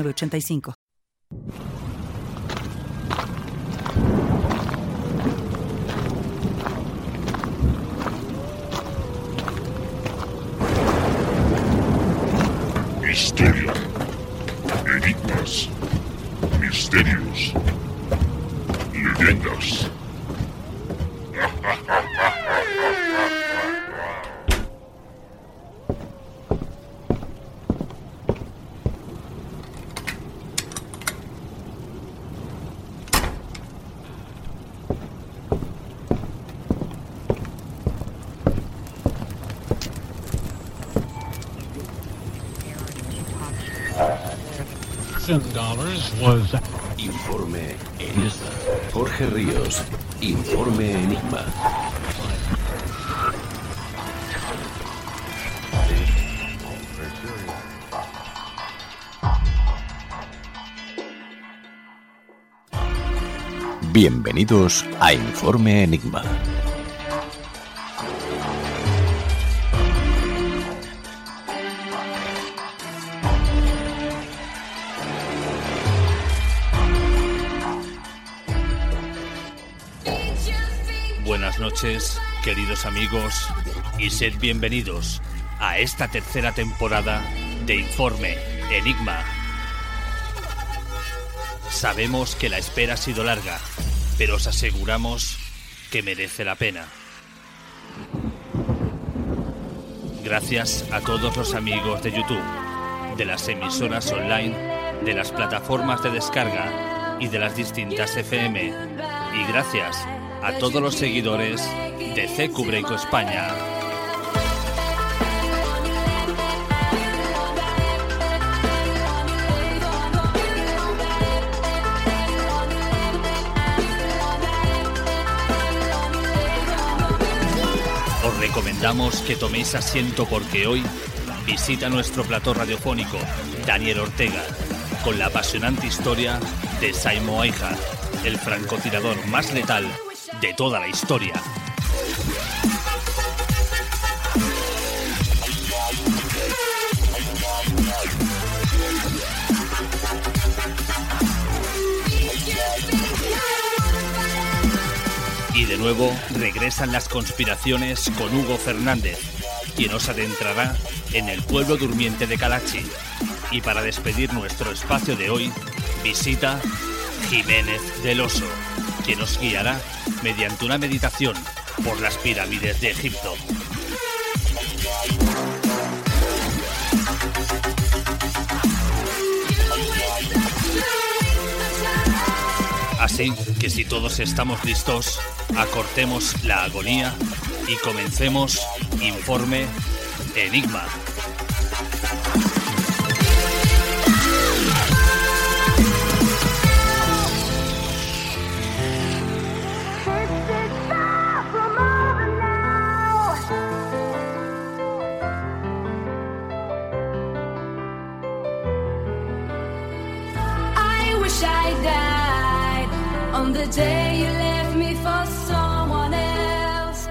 85 Historia, enigmas, misterios, leyendas. Was Informe Enigma. Jorge Ríos. Informe Enigma. Bienvenidos a Informe Enigma. Buenas noches, queridos amigos, y sed bienvenidos a esta tercera temporada de Informe Enigma. Sabemos que la espera ha sido larga, pero os aseguramos que merece la pena. Gracias a todos los amigos de YouTube, de las emisoras online, de las plataformas de descarga y de las distintas FM. Y gracias a todos los seguidores de CQ Breako España. Os recomendamos que toméis asiento porque hoy visita nuestro plató radiofónico Daniel Ortega con la apasionante historia de Saimo Aija, el francotirador más letal de toda la historia. Y de nuevo regresan las conspiraciones con Hugo Fernández, quien os adentrará en el pueblo durmiente de Calachi. Y para despedir nuestro espacio de hoy, visita Jiménez del Oso, quien os guiará mediante una meditación por las pirámides de Egipto. Así que si todos estamos listos, acortemos la agonía y comencemos Informe Enigma. Wish I died on the day you left me for someone else.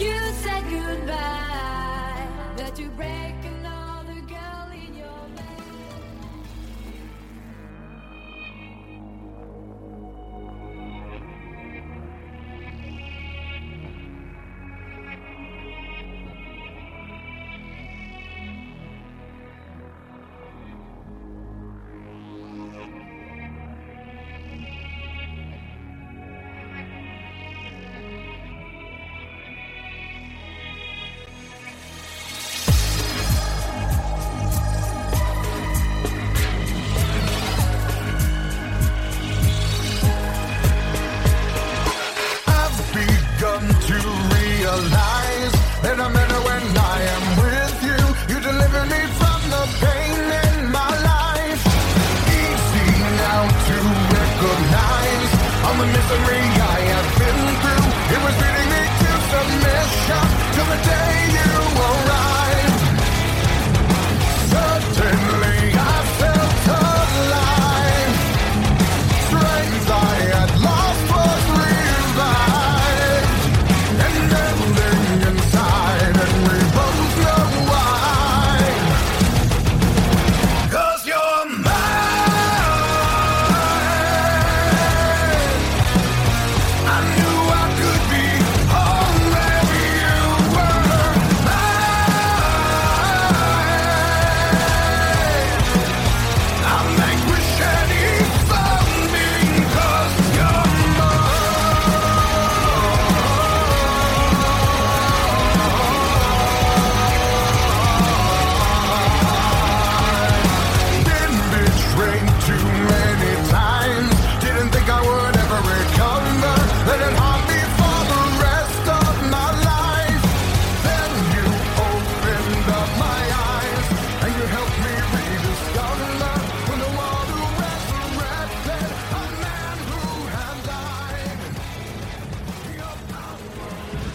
You said goodbye, that you break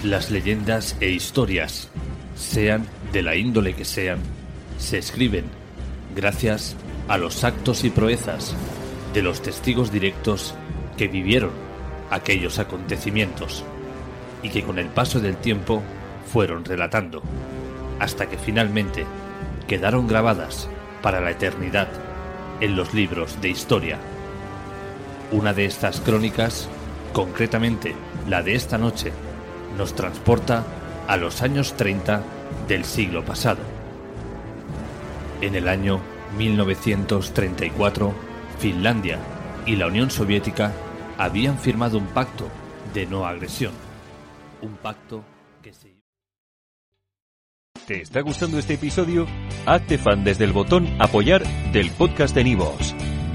Las leyendas e historias, sean de la índole que sean, se escriben gracias a los actos y proezas de los testigos directos que vivieron aquellos acontecimientos y que con el paso del tiempo fueron relatando, hasta que finalmente quedaron grabadas para la eternidad en los libros de historia. Una de estas crónicas, concretamente la de esta noche, nos transporta a los años 30 del siglo pasado. En el año 1934, Finlandia y la Unión Soviética habían firmado un pacto de no agresión. Un pacto que se... ¿Te está gustando este episodio? Hazte fan desde el botón Apoyar del podcast de Nivos.